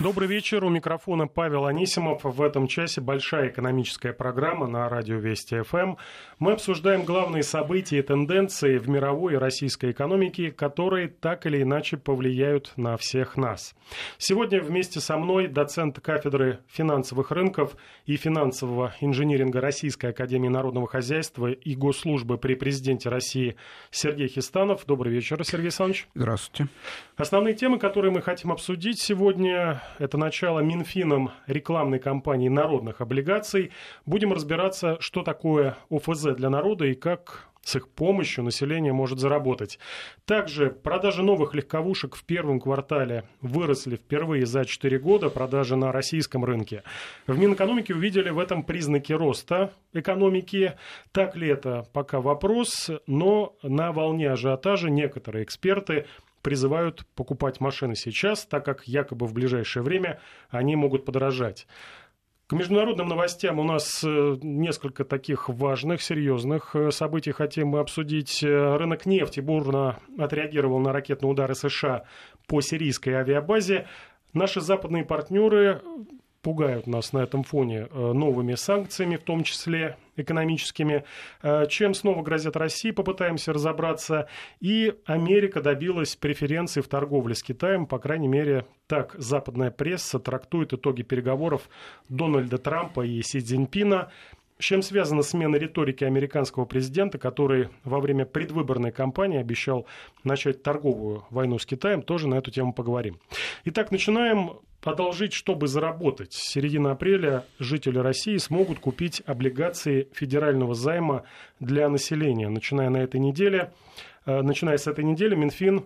Добрый вечер. У микрофона Павел Анисимов. В этом часе большая экономическая программа на радио Вести ФМ. Мы обсуждаем главные события и тенденции в мировой и российской экономике, которые так или иначе повлияют на всех нас. Сегодня вместе со мной доцент кафедры финансовых рынков и финансового инжиниринга Российской Академии Народного Хозяйства и Госслужбы при президенте России Сергей Хистанов. Добрый вечер, Сергей Александрович. Здравствуйте. Основные темы, которые мы хотим обсудить сегодня, это начало Минфином рекламной кампании народных облигаций. Будем разбираться, что такое ОФЗ для народа и как с их помощью население может заработать. Также продажи новых легковушек в первом квартале выросли впервые за 4 года, продажи на российском рынке. В Минэкономике увидели в этом признаки роста экономики. Так ли это, пока вопрос, но на волне ажиотажа некоторые эксперты призывают покупать машины сейчас, так как якобы в ближайшее время они могут подорожать. К международным новостям у нас э, несколько таких важных, серьезных э, событий хотим мы обсудить. Э, рынок нефти бурно отреагировал на ракетные удары США по сирийской авиабазе. Наши западные партнеры пугают нас на этом фоне э, новыми санкциями, в том числе экономическими. Э, чем снова грозят России, попытаемся разобраться. И Америка добилась преференций в торговле с Китаем, по крайней мере, так западная пресса трактует итоги переговоров Дональда Трампа и Си Цзиньпина. С чем связана смена риторики американского президента, который во время предвыборной кампании обещал начать торговую войну с Китаем, тоже на эту тему поговорим. Итак, начинаем. Одолжить, чтобы заработать. С середины апреля жители России смогут купить облигации федерального займа для населения. Начиная на этой неделе, э, начиная с этой недели, Минфин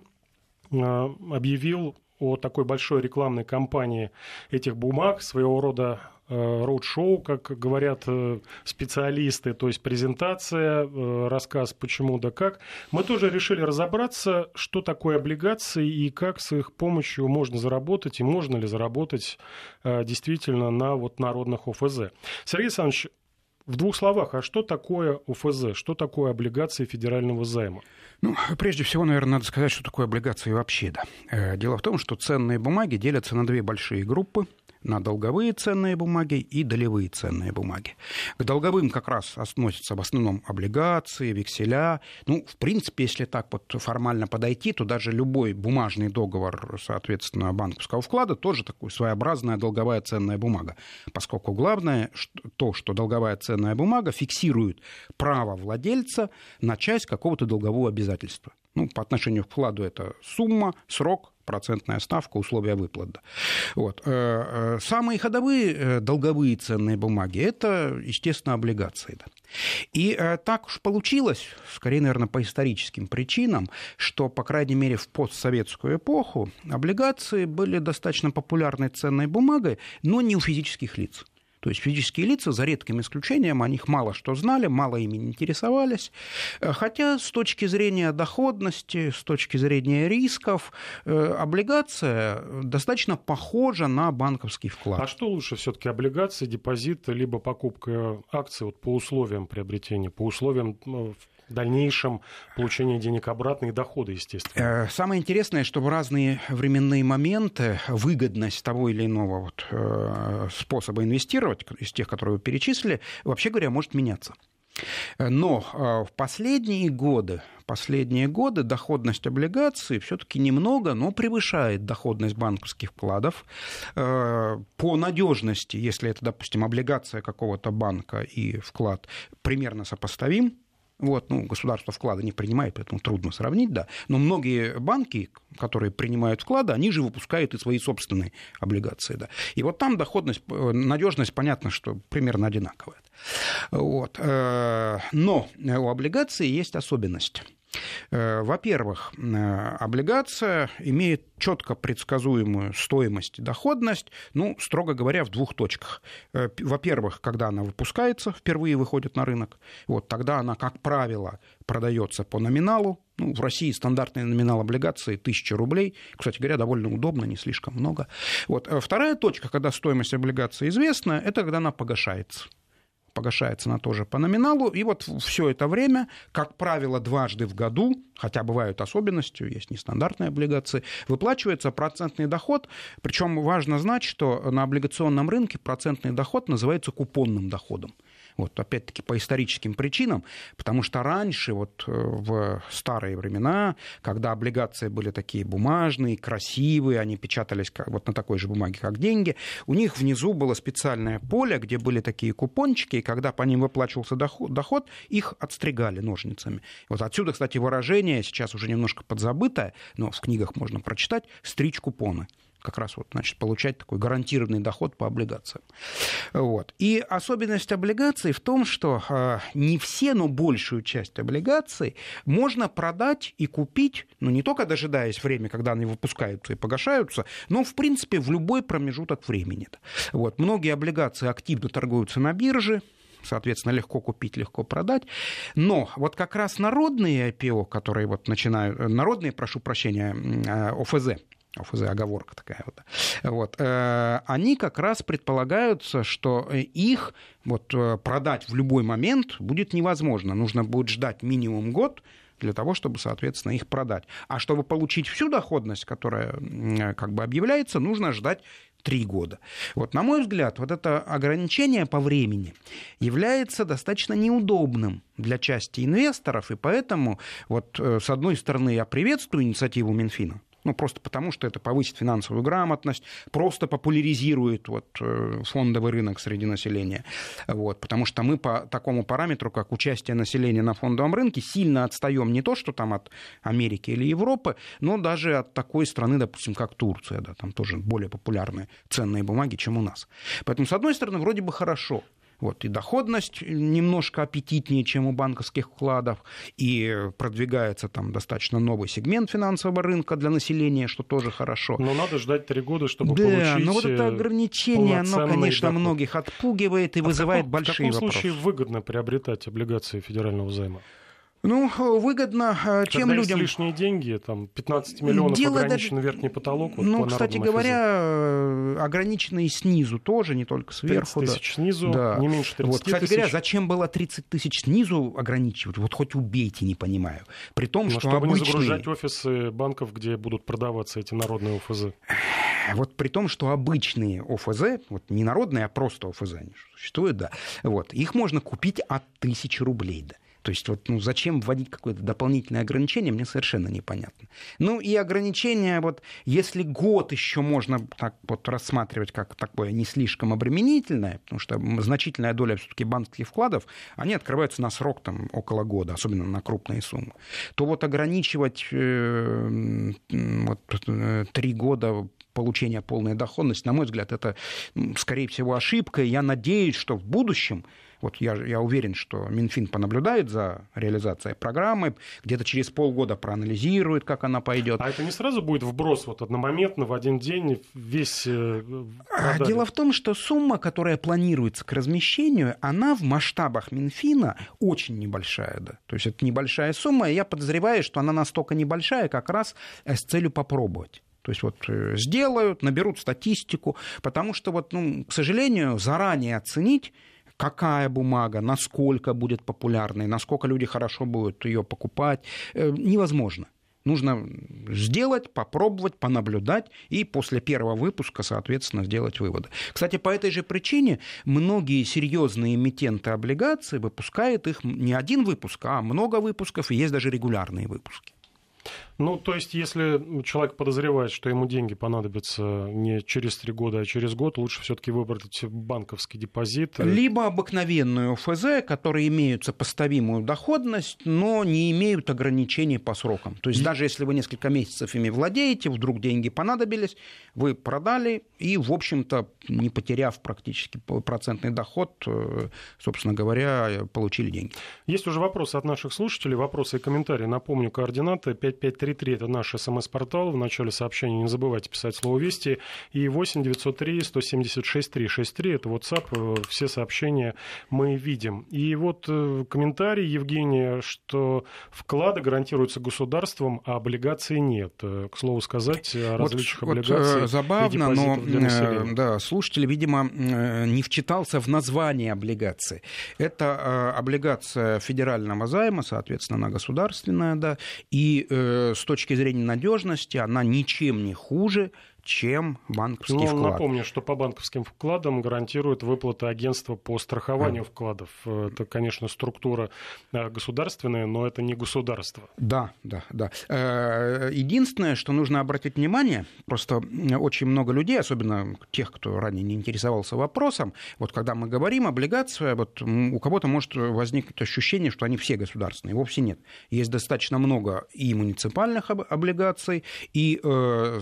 э, объявил о такой большой рекламной кампании этих бумаг, своего рода роуд-шоу, как говорят э, специалисты, то есть презентация, э, рассказ почему да как. Мы тоже решили разобраться, что такое облигации и как с их помощью можно заработать, и можно ли заработать действительно на вот народных ОФЗ. Сергей Александрович, в двух словах, а что такое ОФЗ, что такое облигации федерального займа? Ну, прежде всего, наверное, надо сказать, что такое облигации вообще, да. Дело в том, что ценные бумаги делятся на две большие группы – на долговые ценные бумаги и долевые ценные бумаги. К долговым как раз относятся в основном облигации, векселя. Ну, в принципе, если так вот формально подойти, то даже любой бумажный договор, соответственно, банковского вклада тоже такой своеобразная долговая ценная бумага, поскольку главное то, что долговая ценная бумага фиксирует право владельца на часть какого-то долгового обязательства. Ну, по отношению к вкладу это сумма, срок, процентная ставка, условия выплат. Вот. Э, э, самые ходовые э, долговые ценные бумаги – это, естественно, облигации. И так уж получилось, скорее, наверное, по историческим причинам, что, по крайней мере, в постсоветскую эпоху облигации были достаточно популярной ценной бумагой, но не у физических лиц. То есть физические лица, за редким исключением, о них мало что знали, мало ими интересовались. Э, хотя с точки зрения доходности, с точки зрения рисков, э, облигация достаточно похожа на банковский вклад. А что лучше все-таки облигации, депозиты, либо покупка акций вот по условиям приобретения, по условиям ну, дальнейшем получение денег обратно и доходы, естественно. Э, самое интересное, что в разные временные моменты выгодность того или иного вот, э, способа инвестировать, из тех, которые вы перечислили, вообще говоря, может меняться. Но э, в последние годы, последние годы доходность облигаций все-таки немного, но превышает доходность банковских вкладов. По надежности, если это, допустим, облигация какого-то банка и вклад примерно сопоставим, вот, ну, государство вклады не принимает, поэтому трудно сравнить, да. Но многие банки, которые принимают вклады, они же выпускают и свои собственные облигации, да. И вот там доходность, э, надежность, понятно, что примерно одинаковая. Вот. Э, но у облигации есть особенность. Э, во-первых, э, облигация имеет четко предсказуемую стоимость и доходность, ну, строго говоря, в двух точках. Э, во-первых, когда она выпускается, впервые выходит на рынок, вот тогда она, как правило, продается по номиналу. Ну, в России стандартный номинал облигации 1000 рублей. Кстати говоря, довольно удобно, не слишком много. Вот. Вторая точка, когда стоимость облигации известна, это когда она погашается погашается она тоже по номиналу. И вот все это время, как правило, дважды в году хотя бывают особенности, есть нестандартные облигации, выплачивается процентный доход, причем важно знать, что на облигационном рынке процентный доход называется купонным доходом. Вот, опять-таки, по историческим причинам, потому что раньше, вот э, в старые времена, когда облигации были такие бумажные, красивые, они печатались как, вот на такой же бумаге, как деньги, у них внизу было специальное поле, где были такие купончики, и когда по ним выплачивался доход, доход их отстригали ножницами. Вот отсюда, кстати, выражение, сейчас уже немножко подзабытое, но в книгах можно прочитать, «стричь купоны» как раз вот, значит, получать такой гарантированный доход по облигациям. Вот. И особенность облигаций в том, что э, не все, но большую часть облигаций можно продать и купить, ну, не только дожидаясь времени, когда они выпускаются и погашаются, но, в принципе, в любой промежуток времени. Вот. Многие облигации активно торгуются на бирже, соответственно, легко купить, легко продать. Но вот как раз народные IPO, которые вот начинают, народные, прошу прощения, э, ОФЗ, ОФЗ оговорка такая вот. вот. Э, они как раз предполагаются, что их вот, э, продать в любой момент будет невозможно. Нужно будет ждать минимум год, для того, чтобы, соответственно, их продать. А чтобы получить всю доходность, которая э, как бы объявляется, нужно ждать три года. Вот, на мой взгляд, вот это ограничение по времени является достаточно неудобным для части инвесторов, и поэтому, вот, с одной стороны, я приветствую инициативу Минфина, ну, просто потому, что это повысит финансовую грамотность, просто популяризирует вот, э, фондовый рынок среди населения. Вот, потому что мы по такому параметру, как участие населения на фондовом рынке, сильно отстаем не то, что там от Америки или Европы, но даже от такой страны, допустим, как Турция. Да, там тоже более популярные ценные бумаги, чем у нас. Поэтому, с одной стороны, вроде бы хорошо. Вот, и доходность немножко аппетитнее, чем у банковских вкладов, и продвигается там достаточно новый сегмент финансового рынка для населения, что тоже хорошо. Но надо ждать три года, чтобы да, получить но вот это ограничение, оно, конечно, доход. многих отпугивает и а вызывает каком, большие вопросы. В каком вопросы. случае выгодно приобретать облигации федерального займа? Ну, выгодно э, тем Когда людям... Есть лишние деньги, там 15 миллионов Дело ограничен даже... верхний потолок. Вот ну, кстати говоря, э, ограниченные снизу тоже, не только сверху. 30 тысяч да. снизу, да. не меньше 30 вот, Кстати тысяч. говоря, зачем было 30 тысяч снизу ограничивать? Вот хоть убейте, не понимаю. При том, ну, что чтобы обычные... не загружать офисы банков, где будут продаваться эти народные ОФЗ. Вот при том, что обычные ОФЗ, вот не народные, а просто ОФЗ они существуют, да, вот, их можно купить от тысячи рублей, да. То есть вот, ну, зачем вводить какое-то дополнительное ограничение, мне совершенно непонятно. Ну и ограничение, вот, если год еще можно так вот рассматривать как такое не слишком обременительное, потому что значительная доля все-таки банковских вкладов, они открываются на срок там около года, особенно на крупные суммы, то вот ограничивать э, вот, э, три года получения полной доходности, на мой взгляд, это, скорее всего, ошибка. И я надеюсь, что в будущем вот я, я уверен, что Минфин понаблюдает за реализацией программы, где-то через полгода проанализирует, как она пойдет. А это не сразу будет вброс вот одномоментно в один день весь э, а, продали? Дело в том, что сумма, которая планируется к размещению, она в масштабах Минфина очень небольшая. Да? То есть это небольшая сумма, и я подозреваю, что она настолько небольшая как раз э, с целью попробовать. То есть вот э, сделают, наберут статистику, потому что вот, ну, к сожалению, заранее оценить какая бумага, насколько будет популярной, насколько люди хорошо будут ее покупать, э, невозможно. Нужно сделать, попробовать, понаблюдать и после первого выпуска, соответственно, сделать выводы. Кстати, по этой же причине многие серьезные эмитенты облигаций выпускают их не один выпуск, а много выпусков, и есть даже регулярные выпуски. Ну, то есть, если человек подозревает, что ему деньги понадобятся не через три года, а через год, лучше все-таки выбрать банковский депозит. Либо обыкновенную ФЗ, которые имеют сопоставимую доходность, но не имеют ограничений по срокам. То есть, и... даже если вы несколько месяцев ими владеете, вдруг деньги понадобились, вы продали и, в общем-то, не потеряв практически процентный доход, э, собственно говоря, получили деньги. Есть уже вопросы от наших слушателей, вопросы и комментарии. Напомню, координаты 55 5533 это наш смс-портал. В начале сообщения не забывайте писать слово «Вести». И 8 903 176 363 это WhatsApp. Все сообщения мы видим. И вот комментарий Евгения, что вклады гарантируются государством, а облигаций нет. К слову сказать, о различных вот, облигациях. Вот, забавно, но да, слушатель, видимо, не вчитался в название облигации. Это облигация федерального займа, соответственно, она государственная, да, и э, с точки зрения надежности она ничем не хуже чем банковский ну, вклад. Напомню, что по банковским вкладам гарантирует выплаты агентства по страхованию а. вкладов. Это, конечно, структура э, государственная, но это не государство. Да, да, да. Э, единственное, что нужно обратить внимание, просто очень много людей, особенно тех, кто ранее не интересовался вопросом, вот когда мы говорим облигация, вот у кого-то может возникнуть ощущение, что они все государственные. Вовсе нет. Есть достаточно много и муниципальных облигаций, и э,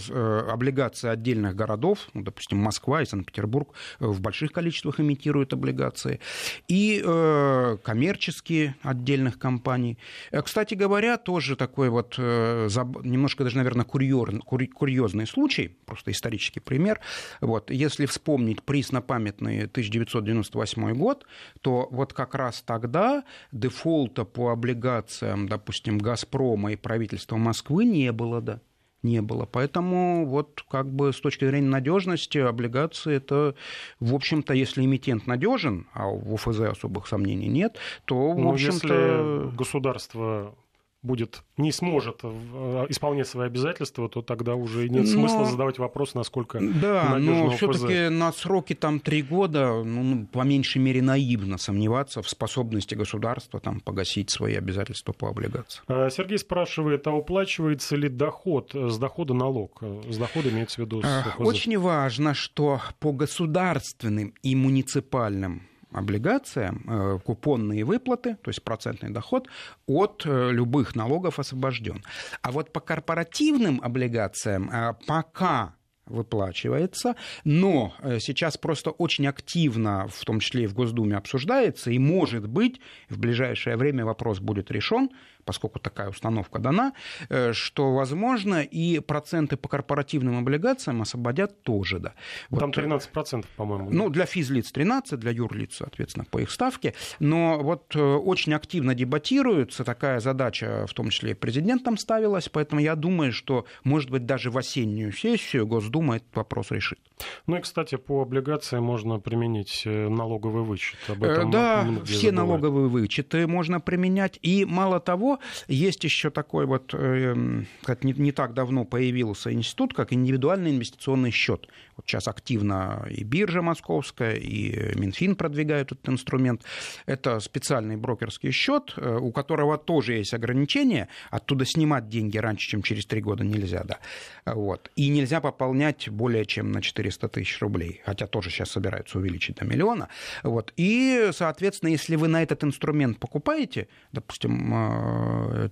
облигаций облигации отдельных городов, ну, допустим, Москва и Санкт-Петербург э, в больших количествах имитируют облигации, и э, коммерческие отдельных компаний. Э, кстати говоря, тоже такой вот э, немножко даже, наверное, курьер, курьезный случай, просто исторический пример. Вот, если вспомнить преснопамятный 1998 год, то вот как раз тогда дефолта по облигациям, допустим, «Газпрома» и правительства Москвы не было, да не было. Поэтому вот как бы с точки зрения надежности облигации это, в общем-то, если эмитент надежен, а в ОФЗ особых сомнений нет, то, в Но общем-то... Государство будет, не сможет э, исполнять свои обязательства, то тогда уже нет но... смысла задавать вопрос, насколько Да, но все-таки на сроки там три года, ну, ну, по меньшей мере, наивно сомневаться в способности государства там, погасить свои обязательства по облигациям. А, Сергей спрашивает, а уплачивается ли доход, с дохода налог? С дохода имеется в виду... С Очень важно, что по государственным и муниципальным облигациям э, купонные выплаты, то есть процентный доход, от э, любых налогов освобожден. А вот по корпоративным облигациям э, пока выплачивается, но сейчас просто очень активно, в том числе и в Госдуме, обсуждается, и, может быть, в ближайшее время вопрос будет решен, поскольку такая установка дана, э, что, возможно, и проценты по корпоративным облигациям освободят тоже, да. Там 13%, по-моему. Ну, для физлиц 13, для юрлиц, соответственно, по их ставке. Но вот э, очень активно дебатируется, такая задача, в том числе и президентом ставилась, поэтому я думаю, что, может быть, даже в осеннюю сессию Госдума этот вопрос решит. Ну и, кстати, по облигациям можно применить э, налоговый вычет. Об этом да, все забывают. налоговые вычеты можно применять. И мало того, есть еще такой вот, эм, как не, не так давно появился институт, как индивидуальный инвестиционный счет. Вот сейчас активно и биржа московская, и Минфин продвигают этот инструмент. Это специальный брокерский счет, э, у которого тоже есть ограничения. Оттуда снимать деньги раньше, чем через три года нельзя, да. Вот. И нельзя пополнять более чем на 400 тысяч рублей, хотя тоже сейчас собираются увеличить до миллиона. Вот. И, соответственно, если вы на этот инструмент покупаете, допустим, э,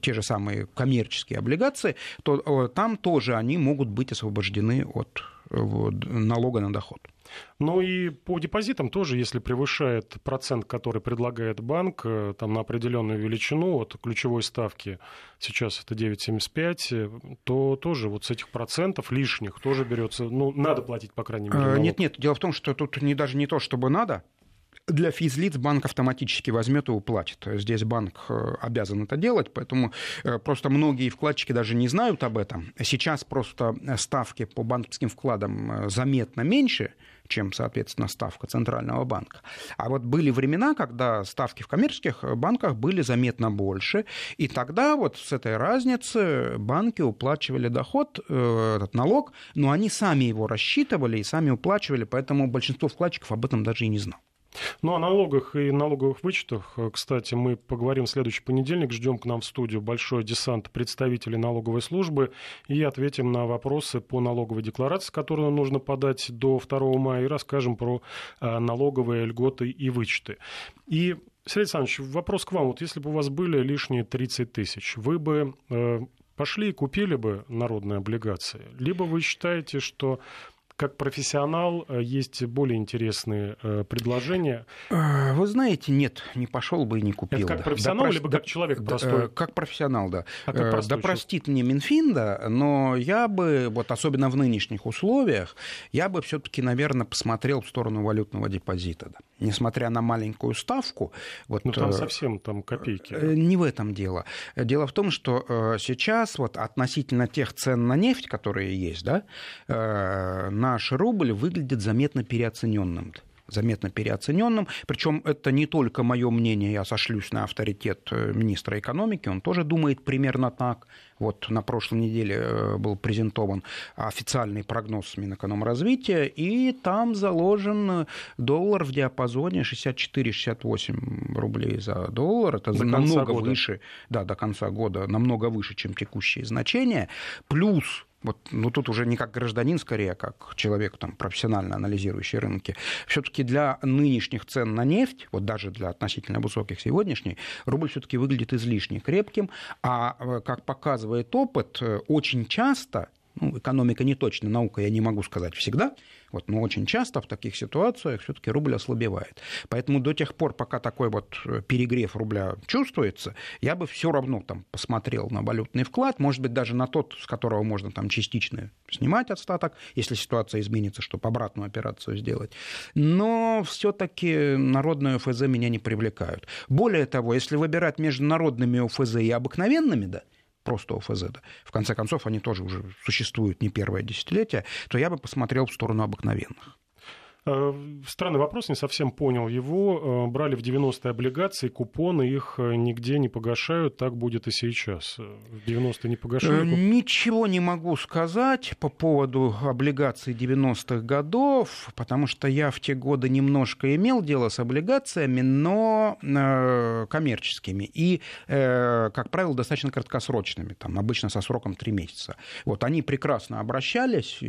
те же самые коммерческие облигации, то э, там тоже они могут быть освобождены от э, налога на доход. Ну и по депозитам тоже, если превышает процент, который предлагает банк, там на определенную величину от ключевой ставки, сейчас это 9,75, то тоже вот с этих процентов лишних тоже берется, ну, надо платить, по крайней мере. Налог. Нет, нет, дело в том, что тут не, даже не то, чтобы надо, для физлиц банк автоматически возьмет и уплатит. Здесь банк э, обязан это делать, поэтому э, просто многие вкладчики даже не знают об этом. Сейчас просто ставки по банковским вкладам э, заметно меньше, чем, соответственно, ставка Центрального банка. А вот были времена, когда ставки в коммерческих банках были заметно больше, и тогда вот с этой разницы банки уплачивали доход, этот налог, но они сами его рассчитывали и сами уплачивали, поэтому большинство вкладчиков об этом даже и не знал. Ну, о налогах и налоговых вычетах, э, кстати, мы поговорим в следующий понедельник. Ждем к нам в студию большой десант представителей налоговой службы и ответим на вопросы по налоговой декларации, которую нужно подать до 2 мая, и расскажем про э, налоговые льготы и вычеты. И Сергей Александрович, вопрос к вам. Вот если бы у вас были лишние 30 тысяч, вы бы э, пошли и купили бы народные облигации? Либо вы считаете, что как профессионал э, есть более интересные э, предложения? Вы знаете, нет, не пошел бы и не купил. Это как профессионал, да, либо как человек простой? Да, как профессионал, да. А как да простит мне Минфин, да, но я бы, вот особенно в нынешних условиях, я бы все-таки, наверное, посмотрел в сторону валютного депозита. Да. Несмотря на маленькую ставку... Вот, ну, там совсем там копейки. Не в этом дело. Дело в том, что сейчас вот относительно тех цен на нефть, которые есть, да, наш рубль выглядит заметно переоцененным заметно переоцененным. Причем это не только мое мнение, я сошлюсь на авторитет э, министра экономики, он тоже думает примерно так. Вот на прошлой неделе э, был презентован официальный прогноз Минэкономразвития, и там заложен доллар в диапазоне 64-68 рублей за доллар. Это до намного выше, да, до конца года, намного выше, чем текущие значения. Плюс вот, ну тут уже не как гражданин, скорее, а как человек, там, профессионально анализирующий рынки, все-таки для нынешних цен на нефть, вот даже для относительно высоких сегодняшней, рубль все-таки выглядит излишне крепким, а, э, как показывает опыт, э, очень часто ну, экономика не точно, наука я не могу сказать всегда, вот, но очень часто в таких ситуациях все-таки рубль ослабевает. Поэтому до тех пор, пока такой вот э, перегрев рубля чувствуется, я бы все равно там посмотрел на валютный вклад, может быть, даже на тот, с которого можно там частично снимать остаток, если ситуация изменится, чтобы обратную операцию сделать. Но все-таки народные ОФЗ меня не привлекают. Более того, если выбирать между народными ОФЗ и обыкновенными, да, просто ОФЗ, в конце концов, они тоже уже существуют не первое десятилетие, то я бы посмотрел в сторону обыкновенных. Э, странный вопрос, не совсем понял его. Э, брали в 90-е облигации, купоны, их э, нигде не погашают, так будет и сейчас. В 90-е не погашали? Ничего не могу сказать по поводу облигаций 90-х годов, потому что я в те годы немножко имел дело с облигациями, но коммерческими и, как правило, достаточно краткосрочными, там, обычно со сроком 3 месяца. Вот они прекрасно обращались,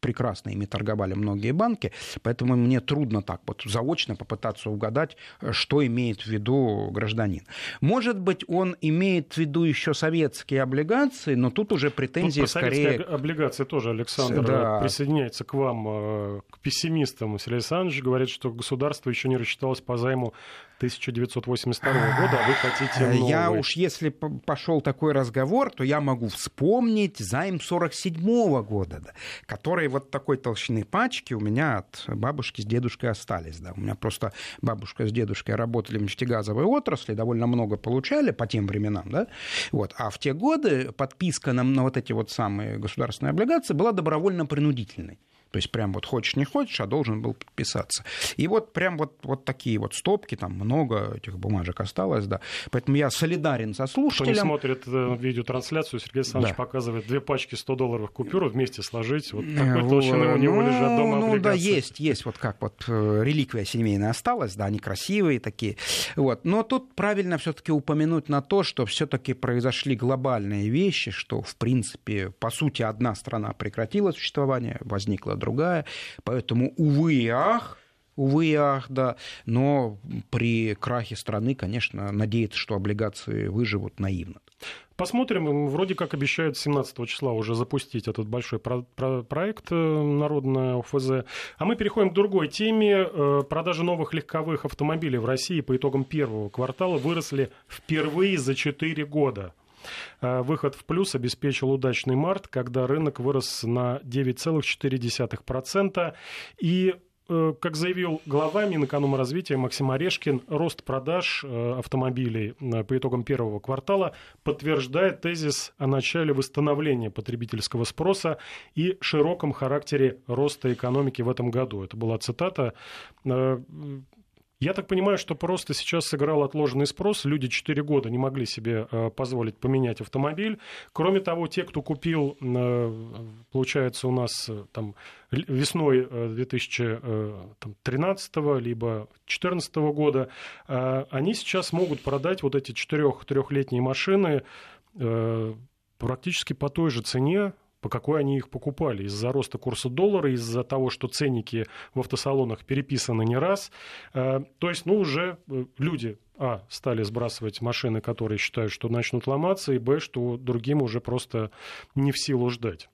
прекрасно ими торговали многие банке, поэтому мне трудно так вот заочно попытаться угадать, что имеет в виду гражданин. Может быть, он имеет в виду еще советские облигации, но тут уже претензии тут скорее... облигации тоже, Александр, да. присоединяется к вам, э, к пессимистам. Сергей Александрович говорит, что государство еще не рассчиталось по займу 1982 года, а вы хотите новый. Я уж, если пошел такой разговор, то я могу вспомнить займ 47 года, да, который вот такой толщины пачки у меня от бабушки с дедушкой остались. Да. У меня просто бабушка с дедушкой работали в нефтегазовой отрасли, довольно много получали по тем временам. Да. Вот. А в те годы подписка на, на вот эти вот самые государственные облигации была добровольно-принудительной. То есть прям вот хочешь не хочешь, а должен был подписаться. И вот прям вот, вот такие вот стопки, там много этих бумажек осталось, да. Поэтому я солидарен со слушателем. Кто не смотрит э, видеотрансляцию, Сергей Александрович да. показывает две пачки 100 долларовых купюр вместе сложить. Вот такой толщины у него ну, лежат дома Ну да, есть, есть вот как вот э, реликвия семейная осталась, да, они красивые такие. Вот. Но тут правильно все-таки упомянуть на то, что все-таки произошли глобальные вещи, что в принципе, по сути, одна страна прекратила существование, возникла другая. Поэтому, увы и ах, увы и ах, да. Но при крахе страны, конечно, надеяться, что облигации выживут, наивно. Посмотрим. Вроде как обещают 17 числа уже запустить этот большой про- про- проект э, «Народная ОФЗ». А мы переходим к другой теме. Э, продажи новых легковых автомобилей в России по итогам первого квартала выросли впервые за 4 года. Э, выход в плюс обеспечил удачный март, когда рынок вырос на 9,4%. И э, как заявил глава Минэкономразвития Максим Орешкин, рост продаж э, автомобилей по итогам первого квартала подтверждает тезис о начале восстановления потребительского спроса и широком характере роста экономики в этом году. Это была цитата. Я так понимаю, что просто сейчас сыграл отложенный спрос. Люди 4 года не могли себе э, позволить поменять автомобиль. Кроме того, те, кто купил, э, получается, у нас э, там, весной 2013 либо 2014 года, они сейчас могут продать вот эти четырех трехлетние машины практически по той же цене, по какой они их покупали. Из-за роста курса доллара, из-за того, что ценники в автосалонах переписаны не раз. То есть, ну, уже люди а, стали сбрасывать машины, которые считают, что начнут ломаться, и б, что другим уже просто не в силу ждать.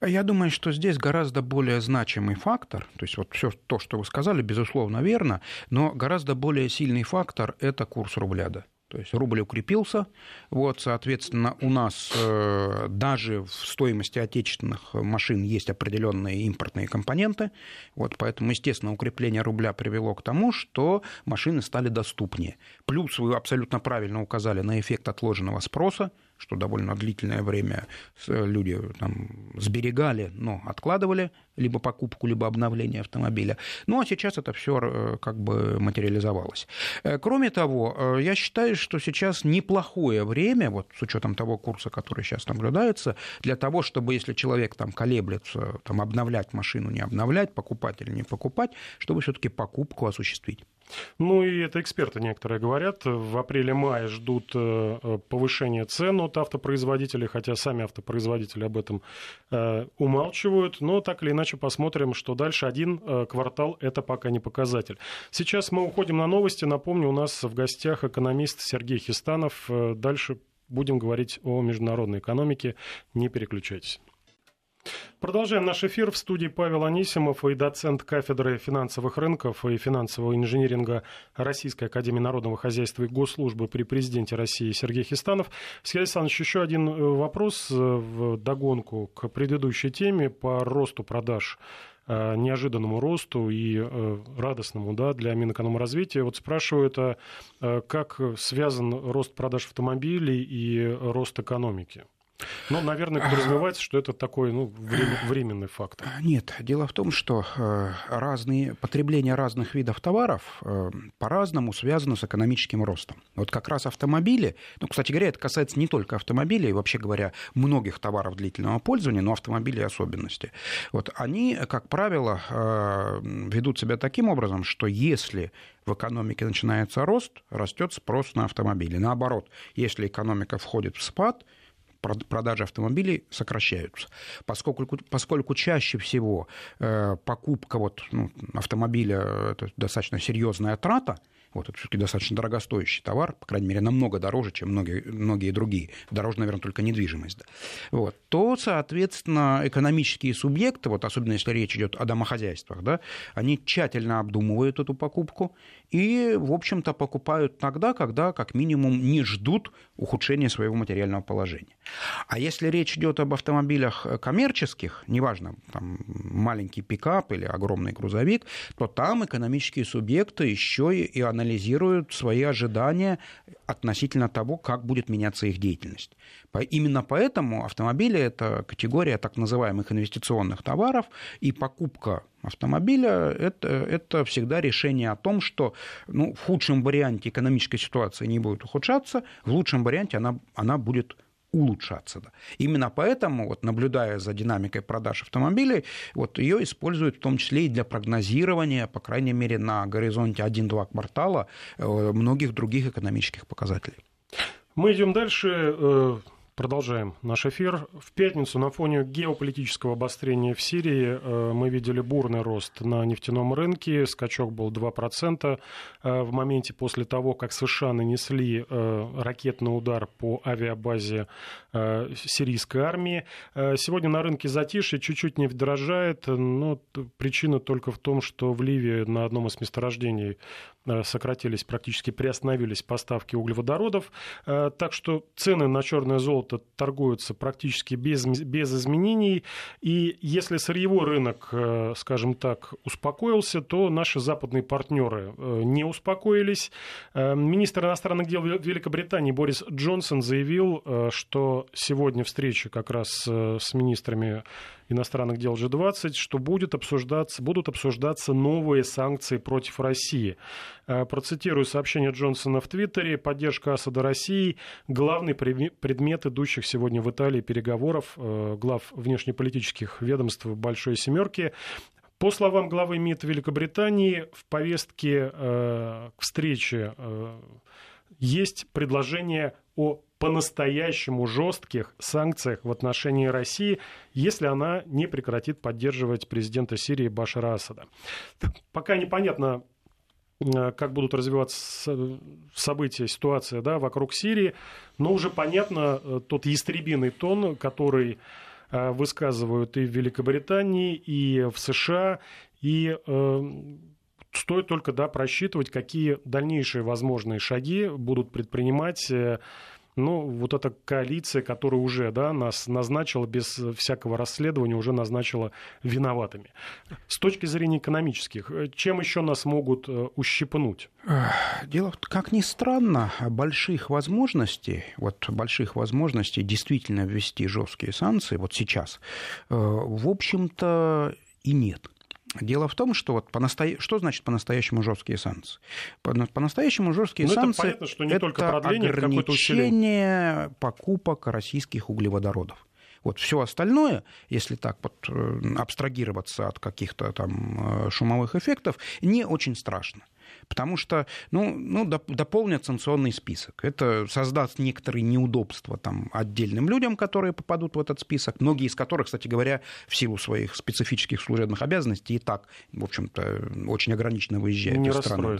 Я думаю, что здесь гораздо более значимый фактор, то есть вот все то, что вы сказали, безусловно, верно, но гораздо более сильный фактор – это курс рубля. Да. То есть рубль укрепился, вот, соответственно, у нас э, даже в стоимости отечественных машин есть определенные импортные компоненты, вот, поэтому, естественно, укрепление рубля привело к тому, что машины стали доступнее. Плюс вы абсолютно правильно указали на эффект отложенного спроса, что довольно длительное время люди там, сберегали, но откладывали либо покупку, либо обновление автомобиля. Ну а сейчас это все э, как бы материализовалось. Э, кроме того, э, я считаю, что сейчас неплохое время, вот с учетом того курса, который сейчас наблюдается, для того, чтобы если человек там колеблется, там обновлять машину, не обновлять, покупать или не покупать, чтобы все-таки покупку осуществить. Ну и это эксперты некоторые говорят. В апреле-мае ждут э, повышения цен от автопроизводителей, хотя сами автопроизводители об этом э, умалчивают. Но так или иначе посмотрим, что дальше. Один э, квартал – это пока не показатель. Сейчас мы уходим на новости. Напомню, у нас в гостях экономист Сергей Хистанов. Дальше будем говорить о международной экономике. Не переключайтесь. Продолжаем наш эфир. В студии Павел Анисимов и доцент кафедры финансовых рынков и финансового инжиниринга Российской Академии Народного Хозяйства и Госслужбы при президенте России Сергей Хистанов. Сергей Александрович, еще один э, вопрос э, в догонку к предыдущей теме по росту продаж э, неожиданному росту и радостному да, для Минэкономразвития. Вот спрашивают, а как связан рост продаж автомобилей и рост экономики? Ну, наверное, подразумевается, что это такой ну, временный фактор. Нет, дело в том, что э, разные, потребление разных видов товаров э, по-разному связано с экономическим ростом. Вот как раз автомобили, ну, кстати говоря, это касается не только автомобилей, вообще говоря, многих товаров длительного пользования, но автомобилей особенности. Вот они, как правило, э, ведут себя таким образом, что если в экономике начинается рост, растет спрос на автомобили. Наоборот, если экономика входит в спад, продажи автомобилей сокращаются. Поскольку, поскольку чаще всего э, покупка вот, ну, автомобиля – это достаточно серьезная трата, вот это все-таки достаточно дорогостоящий товар, по крайней мере, намного дороже, чем многие, многие другие. Дороже, наверное, только недвижимость. Да. Вот. То, соответственно, экономические субъекты, вот особенно если речь идет о домохозяйствах, да, они тщательно обдумывают эту покупку и, в общем-то, покупают тогда, когда, как минимум, не ждут ухудшения своего материального положения. А если речь идет об автомобилях коммерческих, неважно, там, маленький пикап или огромный грузовик, то там экономические субъекты еще и анализируют анализируют свои ожидания относительно того, как будет меняться их деятельность. Именно поэтому автомобили – это категория так называемых инвестиционных товаров, и покупка автомобиля это, это всегда решение о том, что ну, в худшем варианте экономическая ситуация не будет ухудшаться, в лучшем варианте она, она будет улучшаться. Да. Именно поэтому, вот, наблюдая за динамикой продаж автомобилей, вот, ее используют в том числе и для прогнозирования, по крайней мере, на горизонте 1-2 квартала э, многих других экономических показателей. Мы идем дальше. Продолжаем наш эфир. В пятницу на фоне геополитического обострения в Сирии э, мы видели бурный рост на нефтяном рынке. Скачок был 2% э, в моменте после того, как США нанесли э, ракетный удар по авиабазе сирийской армии. Сегодня на рынке затишье чуть-чуть не дорожает, но причина только в том, что в Ливии на одном из месторождений сократились, практически приостановились поставки углеводородов. Так что цены на черное золото золото торгуются практически без, без изменений. И если сырьевой рынок, э, скажем так, успокоился, то наши западные партнеры э, не успокоились. Э, министр иностранных дел Великобритании Борис Джонсон заявил, что сегодня встреча как раз с министрами иностранных дел G20, что будет обсуждаться, будут обсуждаться новые санкции против России. Э, процитирую сообщение Джонсона в Твиттере. Поддержка Асада России – главный предмет идущих сегодня в Италии переговоров э, глав внешнеполитических ведомств Большой Семерки. По словам главы МИД Великобритании, в повестке э, к встрече есть предложение о по-настоящему жестких санкциях в отношении России, если она не прекратит поддерживать президента Сирии Башара Асада. Пока непонятно, э, как будут развиваться события, ситуация да, вокруг Сирии, но уже понятно э, тот ястребиный тон, который э, высказывают и в Великобритании, и в США, и стоит только да, просчитывать, какие дальнейшие возможные шаги будут предпринимать ну, вот эта коалиция, которая уже да, нас назначила без всякого расследования, уже назначила виноватыми. С точки зрения экономических, чем еще нас могут э, ущипнуть? Дело, как ни странно, больших возможностей, вот больших возможностей действительно ввести жесткие санкции вот сейчас, э, в общем-то, и нет. Дело в том, что вот по насто... что значит по-настоящему жесткие санкции? По-настоящему жесткие ну, санкции это, понятно, что не это только продление, ограничение покупок российских углеводородов. Вот все остальное, если так вот э, абстрагироваться от каких-то там э, шумовых эффектов, не очень страшно потому что ну, ну, дополнят санкционный список. Это создаст некоторые неудобства там, отдельным людям, которые попадут в этот список, многие из которых, кстати говоря, в силу своих специфических служебных обязанностей и так, в общем-то, очень ограниченно выезжают Не из страны.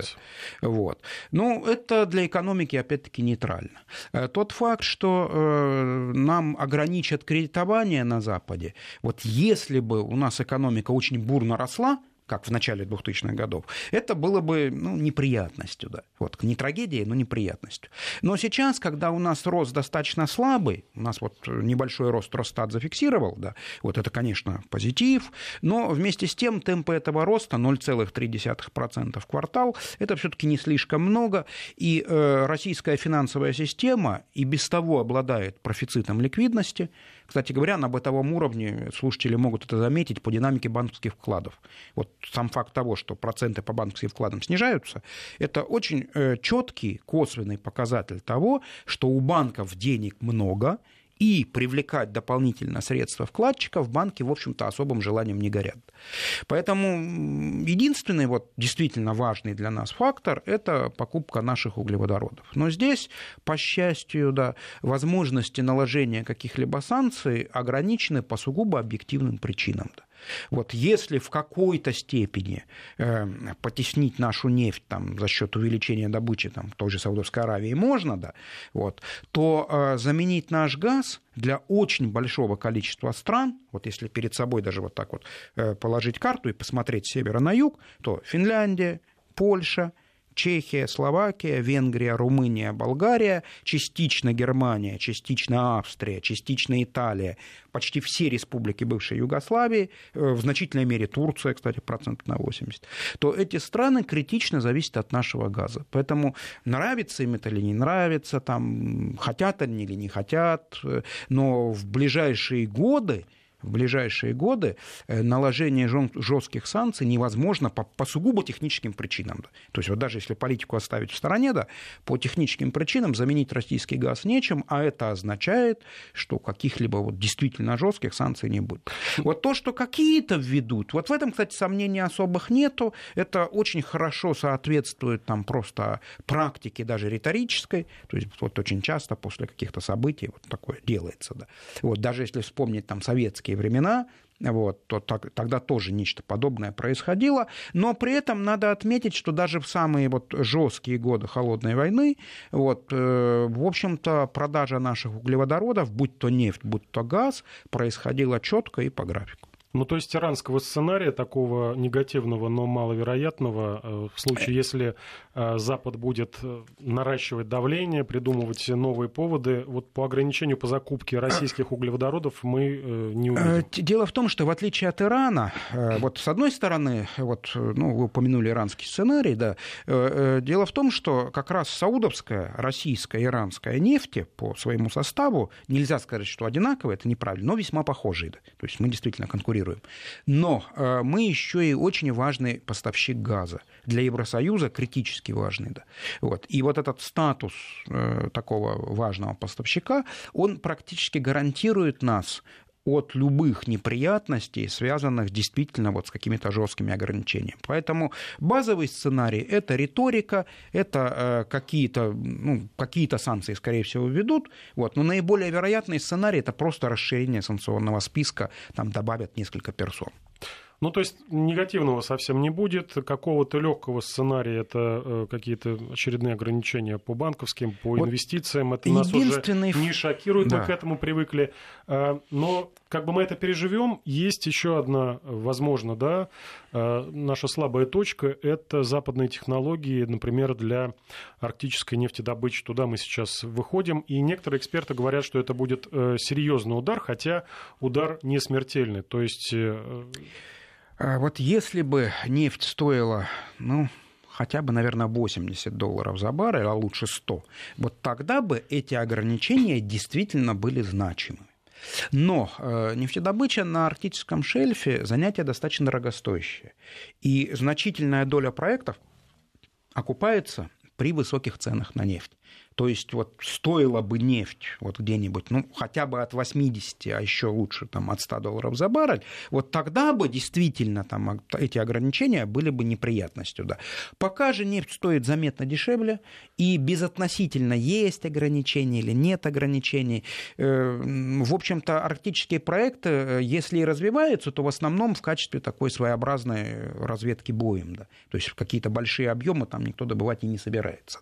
Вот. Ну, это для экономики, опять-таки, нейтрально. Э, тот факт, что э, нам ограничат кредитование на Западе, вот если бы у нас экономика очень бурно росла, как в начале 2000-х годов, это было бы ну, неприятностью. Да. Вот, не трагедией, но неприятностью. Но сейчас, когда у нас рост достаточно слабый, у нас вот небольшой рост Росстат зафиксировал, да, вот это, конечно, позитив, но вместе с тем темпы этого роста 0,3% в квартал, это все-таки не слишком много, и э, российская финансовая система и без того обладает профицитом ликвидности, кстати говоря, на бытовом уровне слушатели могут это заметить по динамике банковских вкладов. Вот сам факт того, что проценты по банковским вкладам снижаются, это очень э, четкий косвенный показатель того, что у банков денег много, и привлекать дополнительно средства вкладчиков банки, в общем-то, особым желанием не горят. Поэтому единственный вот действительно важный для нас фактор – это покупка наших углеводородов. Но здесь, по счастью, да, возможности наложения каких-либо санкций ограничены по сугубо объективным причинам. Да. Вот если в какой-то степени э, потеснить нашу нефть там, за счет увеличения добычи там, в той же Саудовской Аравии можно, да, вот, то э, заменить наш газ для очень большого количества стран, вот если перед собой даже вот так вот э, положить карту и посмотреть с севера на юг, то Финляндия, Польша, Чехия, Словакия, Венгрия, Румыния, Болгария, частично Германия, частично Австрия, частично Италия, почти все республики бывшей Югославии, э, в значительной мере Турция, кстати, процентов на 80, то эти страны критично зависят от нашего газа. Поэтому нравится им это или не нравится, там, хотят они или не хотят, э, но в ближайшие годы в ближайшие годы э, наложение жестких санкций невозможно по, по сугубо техническим причинам. То есть вот даже если политику оставить в стороне, да, по техническим причинам заменить российский газ нечем, а это означает, что каких-либо вот действительно жестких санкций не будет. Вот то, что какие-то введут, вот в этом, кстати, сомнений особых нету, это очень хорошо соответствует там просто практике даже риторической, то есть вот очень часто после каких-то событий вот такое делается. Да. Вот даже если вспомнить там советские советские времена, вот, то так, тогда тоже нечто подобное происходило. Но при этом надо отметить, что даже в самые вот жесткие годы холодной войны, вот, э, в общем-то, продажа наших углеводородов, будь то нефть, будь то газ, происходила четко и по графику. Ну, то есть иранского сценария, такого негативного, но маловероятного, э, в случае, если э, Запад будет э, наращивать давление, придумывать новые поводы, вот по ограничению по закупке российских углеводородов мы не увидим. Дело в том, что в отличие от Ирана, вот с одной стороны, вот, ну, вы упомянули иранский сценарий, да, дело в том, что как раз саудовская, российская, иранская нефть по своему составу, нельзя сказать, что одинаковые, это неправильно, но весьма похожие. Да. То есть мы действительно конкурируем конкурируем. Но э, мы еще и очень важный поставщик газа. Для Евросоюза критически важный. Да. Вот. И вот этот статус э, такого важного поставщика, он практически гарантирует нас от любых неприятностей, связанных действительно вот с какими-то жесткими ограничениями. Поэтому базовый сценарий – это риторика, это э, какие-то ну, какие санкции, скорее всего, ведут. Вот. Но наиболее вероятный сценарий – это просто расширение санкционного списка, там добавят несколько персон. Ну, то есть негативного совсем не будет, какого-то легкого сценария, это э, какие-то очередные ограничения по банковским, по вот инвестициям, это нас уже не шокирует, да. мы к этому привыкли. А, но как бы мы это переживем, есть еще одна, возможно, да, а, наша слабая точка – это западные технологии, например, для арктической нефтедобычи. Туда мы сейчас выходим, и некоторые эксперты говорят, что это будет э, серьезный удар, хотя удар не смертельный. То есть э, вот если бы нефть стоила, ну, хотя бы, наверное, 80 долларов за баррель, а лучше 100, вот тогда бы эти ограничения действительно были значимы. Но э, нефтедобыча на арктическом шельфе занятие достаточно дорогостоящее. И значительная доля проектов окупается при высоких ценах на нефть. То есть вот стоила бы нефть вот где-нибудь, ну, хотя бы от 80, а еще лучше там от 100 долларов за баррель, вот тогда бы действительно там эти ограничения были бы неприятностью, да. Пока же нефть стоит заметно дешевле, и безотносительно есть ограничения или нет ограничений. Э, в общем-то, арктические проекты, э, если и развиваются, то в основном в качестве такой своеобразной разведки боем, да. То есть какие-то большие объемы там никто добывать и не собирается.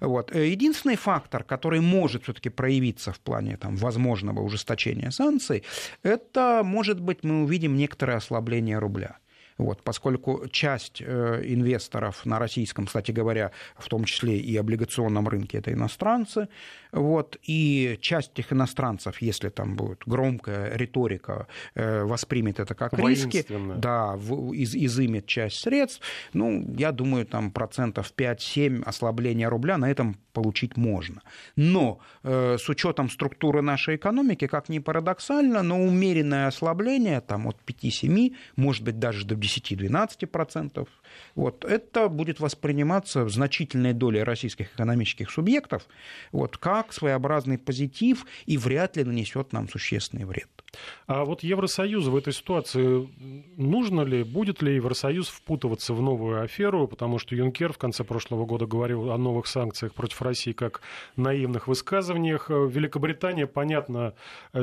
Вот. Э, единственное, единственный фактор, который может все-таки проявиться в плане там, возможного ужесточения санкций, это, может быть, мы увидим некоторое ослабление рубля. Вот, поскольку часть э, инвесторов на российском, кстати говоря, в том числе и облигационном рынке, это иностранцы, вот, и часть этих иностранцев, если там будет громкая риторика, э, воспримет это как риски, да, из, изымет часть средств, ну, я думаю, там процентов 5-7 ослабления рубля на этом получить можно. Но э, с учетом структуры нашей экономики, как ни парадоксально, но умеренное ослабление там, от 5-7, может быть, даже до 10-12%. Вот, это будет восприниматься значительной долей российских экономических субъектов вот, как своеобразный позитив и вряд ли нанесет нам существенный вред. А вот Евросоюзу в этой ситуации нужно ли, будет ли Евросоюз впутываться в новую аферу, потому что Юнкер в конце прошлого года говорил о новых санкциях против России как наивных высказываниях. Великобритания, понятно,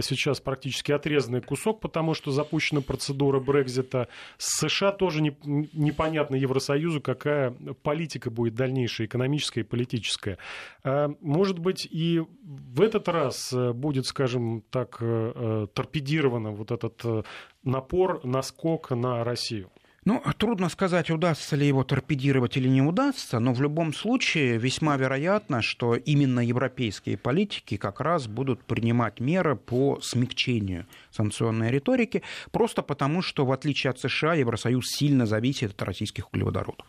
сейчас практически отрезанный кусок, потому что запущена процедура Брекзита. С США тоже не, непонятно Евросоюзу, какая политика будет дальнейшая, экономическая и политическая. А, может быть, и в этот раз будет, скажем так, э, торпедировать торпедировано вот этот э, напор, наскок на Россию? Ну, трудно сказать, удастся ли его торпедировать или не удастся, но в любом случае весьма вероятно, что именно европейские политики как раз будут принимать меры по смягчению санкционной риторики, просто потому, что, в отличие от США, Евросоюз сильно зависит от российских углеводородов.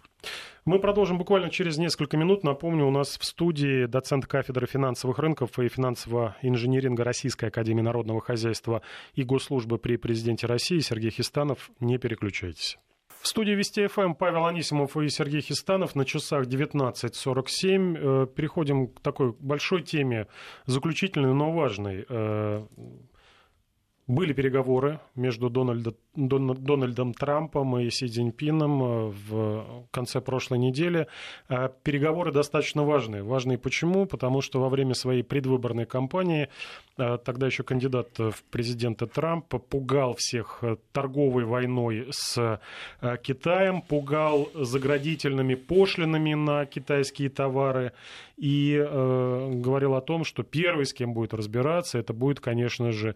Мы продолжим буквально через несколько минут. Напомню, у нас в студии доцент кафедры финансовых рынков и финансового инжиниринга Российской Академии Народного Хозяйства и Госслужбы при Президенте России Сергей Хистанов. Не переключайтесь. В студии Вести ФМ Павел Анисимов и Сергей Хистанов на часах 19.47. Э, переходим к такой большой теме, заключительной, но важной. Э, были переговоры между Дональдом, Дональдом Трампом и Си Цзиньпином э, в конце прошлой недели. А переговоры достаточно важные. Важные почему? Потому что во время своей предвыборной кампании э, тогда еще кандидат в президенты Трамп пугал всех э, торговой войной с Китаем, пугал заградительными пошлинами на китайские товары и говорил о том, что первый, с кем будет разбираться, это будет, конечно же,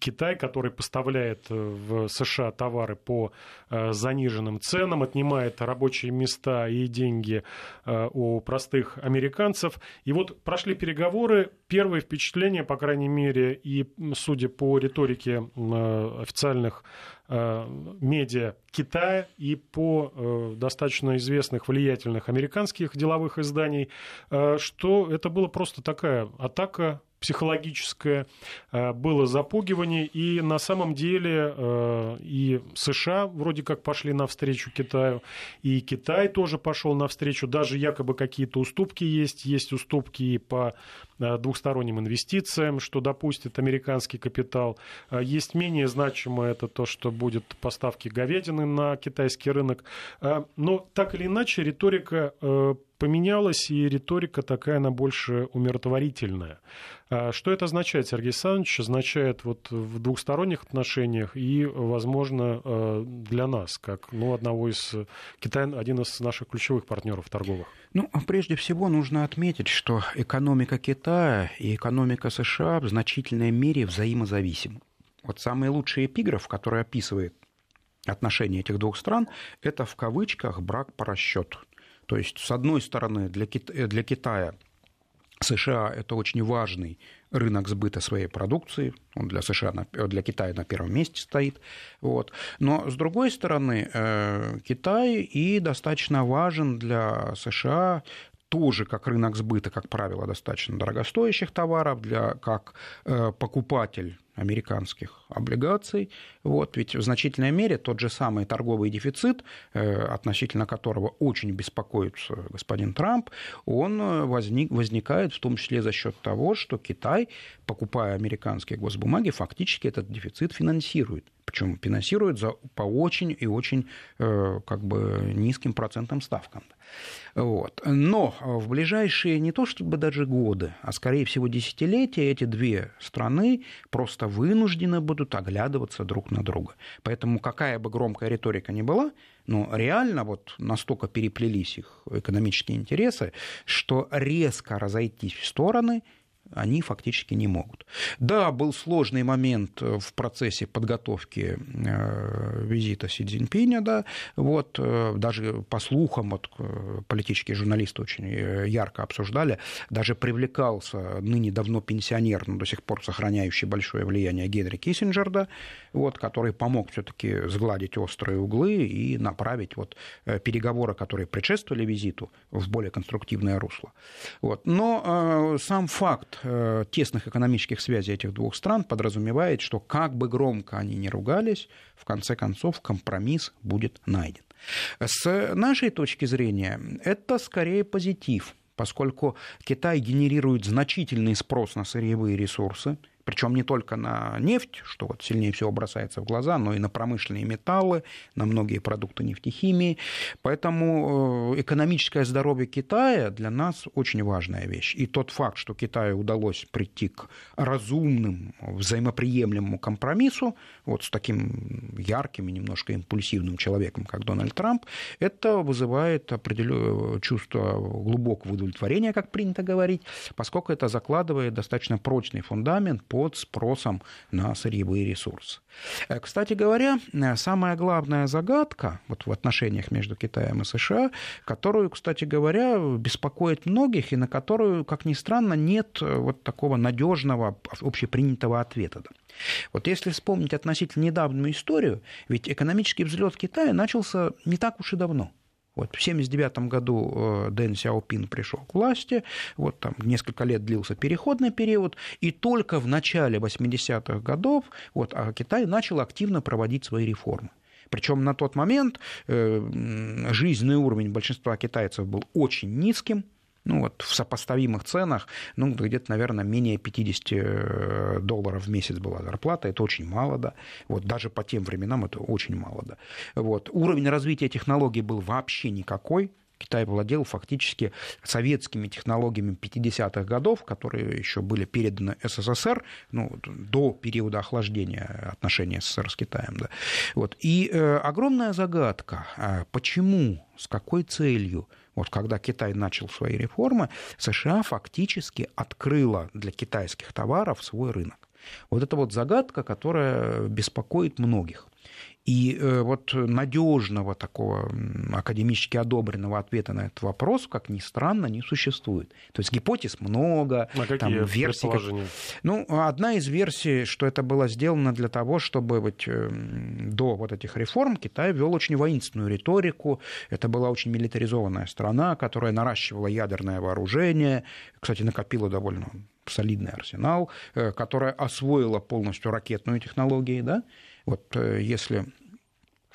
Китай, который поставляет в США товары по э, заниженным ценам, отнимает рабочие места и деньги э, у простых американцев. И вот прошли переговоры, первые впечатления, по крайней мере, и судя по риторике э, официальных медиа Китая и по достаточно известных, влиятельных американских деловых изданий, что это была просто такая атака психологическое, было запугивание, и на самом деле и США вроде как пошли навстречу Китаю, и Китай тоже пошел навстречу, даже якобы какие-то уступки есть, есть уступки и по двухсторонним инвестициям, что допустит американский капитал. Есть менее значимое это то, что будет поставки говядины на китайский рынок. Но так или иначе риторика поменялась, и риторика такая, она больше умиротворительная. А что это означает, Сергей Александрович? Означает вот в двухсторонних отношениях и, возможно, э, для нас, как ну, одного из Китая, один из наших ключевых партнеров торговых. Ну, прежде всего нужно отметить, что экономика Китая и экономика США в значительной мере взаимозависимы. Вот самый лучший эпиграф, который описывает отношения этих двух стран, это в кавычках брак по расчету. То есть, с одной стороны, для, Кит... Э, для Китая США это очень важный рынок сбыта своей продукции, он для США, для Китая на первом месте стоит. Вот. Но, с другой стороны, э, Китай и достаточно важен для США тоже как рынок сбыта, как правило, достаточно дорогостоящих товаров, для, как э, покупатель американских облигаций. Вот, ведь в значительной мере тот же самый торговый дефицит, э, относительно которого очень беспокоится господин Трамп, он э, возник, возникает в том числе за счет того, что Китай, покупая американские госбумаги, фактически этот дефицит финансирует. Причем финансирует за, по очень и очень э, как бы, низким процентным ставкам. Вот. Но в ближайшие не то чтобы даже годы, а скорее всего десятилетия эти две страны просто вынуждены будут оглядываться друг на друга. Поэтому какая бы громкая риторика ни была, но реально вот настолько переплелись их экономические интересы, что резко разойтись в стороны они фактически не могут. Да, был сложный момент в процессе подготовки э, визита Си Цзиньпиня, да, вот, э, даже по слухам, вот, э, политические журналисты очень ярко обсуждали, даже привлекался ныне давно пенсионер, но до сих пор сохраняющий большое влияние Генри Киссинджер, да, вот, который помог все-таки сгладить острые углы и направить вот, переговоры, которые предшествовали визиту, в более конструктивное русло. Вот. Но сам факт Э, тесных экономических связей этих двух стран подразумевает, что как бы громко они ни ругались, в конце концов компромисс будет найден. С нашей точки зрения это скорее позитив, поскольку Китай генерирует значительный спрос на сырьевые ресурсы, причем не только на нефть, что вот сильнее всего бросается в глаза, но и на промышленные металлы, на многие продукты нефтехимии. Поэтому э, экономическое здоровье Китая для нас очень важная вещь. И тот факт, что Китаю удалось прийти к разумным, взаимоприемлемому компромиссу, вот с таким ярким и немножко импульсивным человеком, как Дональд Трамп, это вызывает определенное чувство глубокого удовлетворения, как принято говорить, поскольку это закладывает достаточно прочный фундамент под спросом на сырьевые ресурсы. Э, кстати говоря, э, самая главная загадка вот в отношениях между Китаем и США, которую, кстати говоря, беспокоит многих и на которую, как ни странно, нет э, вот такого надежного общепринятого ответа. Вот если вспомнить относительно недавнюю историю, ведь экономический взлет Китая начался не так уж и давно – вот, в 1979 году э, Дэн Сяопин пришел к власти, вот там несколько лет длился переходный период, и только в начале 80-х годов вот, а Китай начал активно проводить свои реформы. Причем на тот момент э, жизненный уровень большинства китайцев был очень низким, ну вот в сопоставимых ценах, ну где-то, наверное, менее 50 э, долларов в месяц была зарплата, это очень мало, да, вот даже по тем временам это очень мало, да. Вот. Уровень развития технологий был вообще никакой, Китай владел фактически советскими технологиями 50-х годов, которые еще были переданы СССР ну, до периода охлаждения отношений СССР с Китаем. Да. Вот. И э, огромная загадка, а почему, с какой целью вот когда Китай начал свои реформы, США фактически открыла для китайских товаров свой рынок. Вот это вот загадка, которая беспокоит многих. И э, вот надежного такого академически одобренного ответа на этот вопрос, как ни странно, не существует. То есть гипотез много, а там версий. Ну, одна из версий, что это было сделано для того, чтобы вот, э, до вот этих реформ Китай вел очень воинственную риторику. Это была очень милитаризованная страна, которая наращивала ядерное вооружение, кстати, накопила довольно солидный арсенал, которая освоила полностью ракетную технологию, да, вот если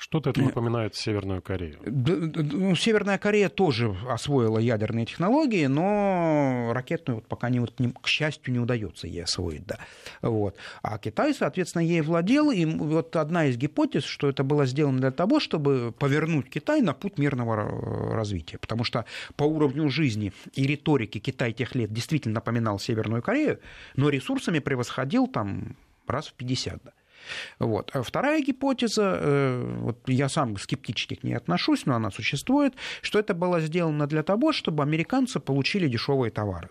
что-то это напоминает Северную Корею. Ну, Северная Корея тоже освоила ядерные технологии, но ракетную вот пока, не, вот, не, к счастью, не удается ей освоить. Да. Вот. А Китай, соответственно, ей владел. И вот одна из гипотез, что это было сделано для того, чтобы повернуть Китай на путь мирного развития. Потому что по уровню жизни и риторики Китай тех лет действительно напоминал Северную Корею, но ресурсами превосходил там раз в 50. Да. Вот. А вторая гипотеза, э, вот я сам скептически к ней отношусь, но она существует, что это было сделано для того, чтобы американцы получили дешевые товары.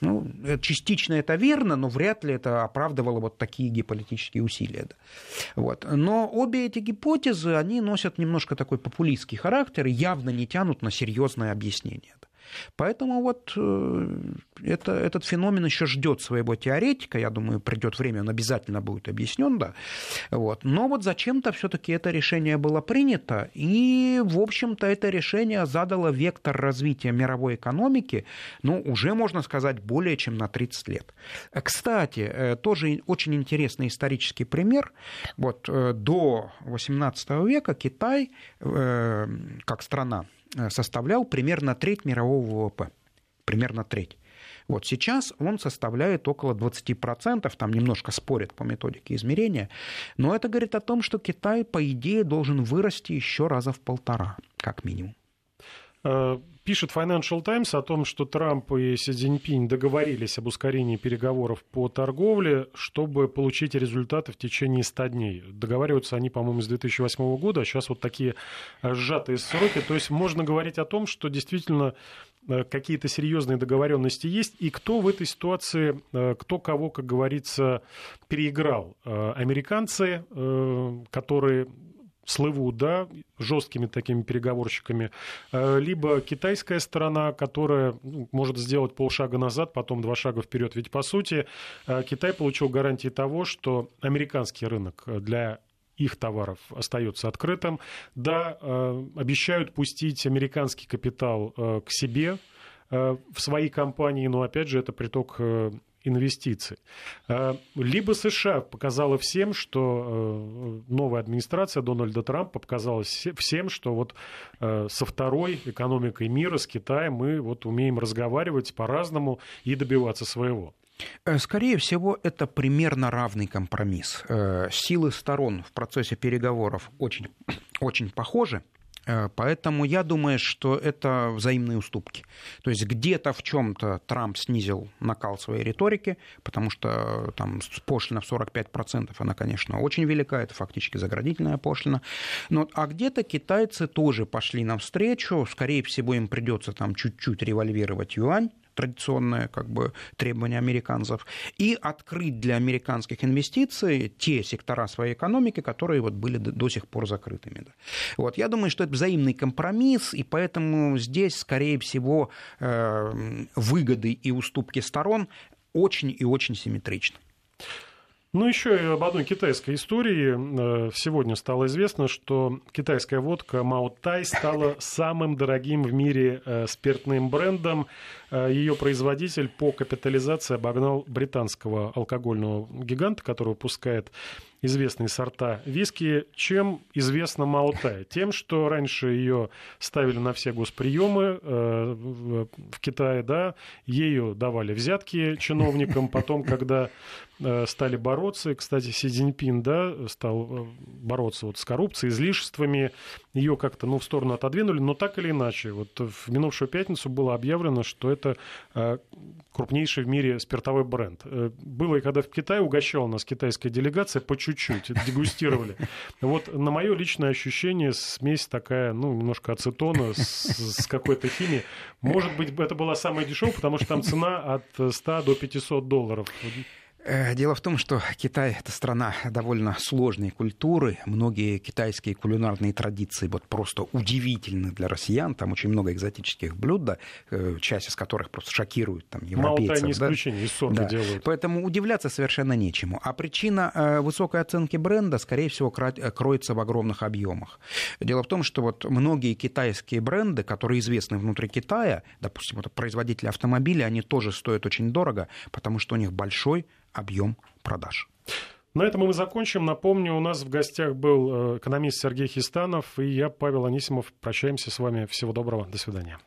Ну, э, частично это верно, но вряд ли это оправдывало вот такие геополитические усилия. Вот. Но обе эти гипотезы, они носят немножко такой популистский характер и явно не тянут на серьезное объяснение. Да. Поэтому вот э, это, этот феномен еще ждет своего теоретика. Я думаю, придет время, он обязательно будет объяснен, да. Вот. Но вот зачем-то все-таки это решение было принято, и, в общем-то, это решение задало вектор развития мировой экономики, ну, уже, можно сказать, более чем на 30 лет. Кстати, э, тоже очень интересный исторический пример. Вот э, до XVIII века Китай, как страна, составлял примерно треть мирового ВВП. Примерно треть. Вот сейчас он составляет около 20%, там немножко спорят по методике измерения, но это говорит о том, что Китай, по идее, должен вырасти еще раза в полтора, как минимум. Пишет Financial Times о том, что Трамп и Си Цзиньпинь договорились об ускорении переговоров по торговле, чтобы получить результаты в течение 100 дней. Договариваются они, по-моему, с 2008 года, а сейчас вот такие сжатые сроки. То есть можно говорить о том, что действительно э, какие-то серьезные договоренности есть, и кто в этой ситуации, э, кто кого, как говорится, переиграл. Э, американцы, которые слывут, да, жесткими такими переговорщиками, э, либо китайская сторона, которая ну, может сделать полшага назад, потом два шага вперед. Ведь, по сути, э, Китай получил гарантии того, что американский рынок для их товаров остается открытым. Да, э, обещают пустить американский капитал к себе в свои компании, но опять же это приток инвестиций. Э, либо США показала всем, что э, новая администрация Дональда Трампа показала всем, что вот э, со второй экономикой мира, с Китаем, мы вот умеем разговаривать по-разному и добиваться своего. Скорее всего, это примерно равный компромисс. Силы сторон в процессе переговоров очень, очень похожи. Э, поэтому я думаю, что это взаимные уступки. То есть где-то в чем-то Трамп снизил накал своей риторики, потому что там пошлина в 45%, она, конечно, очень велика, это фактически заградительная пошлина. Но, а где-то китайцы тоже пошли навстречу, скорее всего, им придется там чуть-чуть револьвировать юань, традиционное как бы, требование американцев, и открыть для американских инвестиций те сектора своей экономики, которые вот были до сих пор закрытыми. Вот, я думаю, что это взаимный компромисс, и поэтому здесь, скорее всего, э, выгоды и уступки сторон очень и очень симметричны. Ну, еще и об одной китайской истории. Э, сегодня стало известно, что китайская водка Мао Тай стала самым дорогим в мире э, спиртным брендом. Э, Ее производитель по капитализации обогнал британского алкогольного гиганта, который выпускает известные сорта виски. Чем известна Маотай? Тем, что раньше ее ставили на все госприемы э, в Китае, да, ею давали взятки чиновникам, потом, когда э, стали бороться, кстати, Си Цзиньпин, да, стал э, бороться вот с коррупцией, излишествами, ее как-то, ну, в сторону отодвинули, но так или иначе, вот в минувшую пятницу было объявлено, что это крупнейший в мире спиртовой бренд. Было и когда в Китае угощала нас китайская делегация по чуть чуть-чуть, дегустировали. Вот на мое личное ощущение смесь такая, ну, немножко ацетона с, с какой-то химией. Может быть, это была самая дешевая, потому что там цена от 100 до 500 долларов. Э, дело в том, что Китай — это страна довольно сложной культуры. Многие китайские кулинарные традиции вот просто удивительны для россиян. Там очень много экзотических блюд, да, э, часть из которых просто шокируют там, европейцев. Мало не исключение, из да. делают. Поэтому удивляться совершенно нечему. А причина э, высокой оценки бренда, скорее всего, кроется в огромных объемах. Дело в том, что вот многие китайские бренды, которые известны внутри Китая, допустим, вот производители автомобилей, они тоже стоят очень дорого, потому что у них большой объем продаж. На этом мы закончим. Напомню, у нас в гостях был э, экономист Сергей Хистанов и я, Павел Анисимов. Прощаемся с вами. Всего доброго. До свидания.